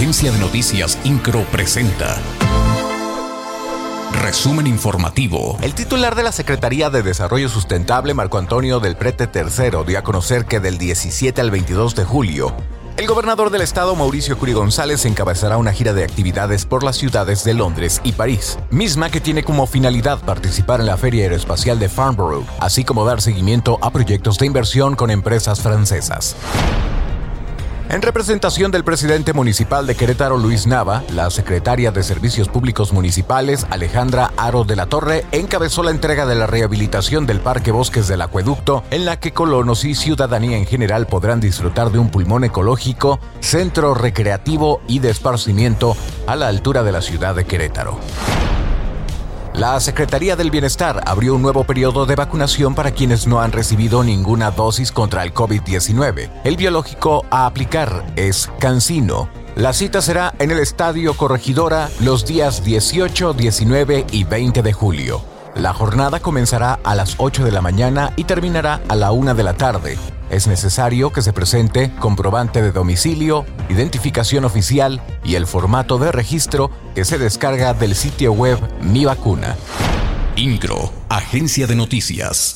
Agencia de Noticias Incro presenta. Resumen informativo. El titular de la Secretaría de Desarrollo Sustentable, Marco Antonio del Prete III, dio a conocer que del 17 al 22 de julio, el gobernador del estado, Mauricio Curi González, encabezará una gira de actividades por las ciudades de Londres y París, misma que tiene como finalidad participar en la Feria Aeroespacial de Farnborough, así como dar seguimiento a proyectos de inversión con empresas francesas. En representación del presidente municipal de Querétaro, Luis Nava, la secretaria de Servicios Públicos Municipales, Alejandra Aro de la Torre, encabezó la entrega de la rehabilitación del Parque Bosques del Acueducto, en la que colonos y ciudadanía en general podrán disfrutar de un pulmón ecológico, centro recreativo y de esparcimiento a la altura de la ciudad de Querétaro. La Secretaría del Bienestar abrió un nuevo periodo de vacunación para quienes no han recibido ninguna dosis contra el COVID-19. El biológico a aplicar es Cancino. La cita será en el Estadio Corregidora los días 18, 19 y 20 de julio. La jornada comenzará a las 8 de la mañana y terminará a la 1 de la tarde. Es necesario que se presente comprobante de domicilio, identificación oficial y el formato de registro que se descarga del sitio web Mi Vacuna. INCRO, Agencia de Noticias.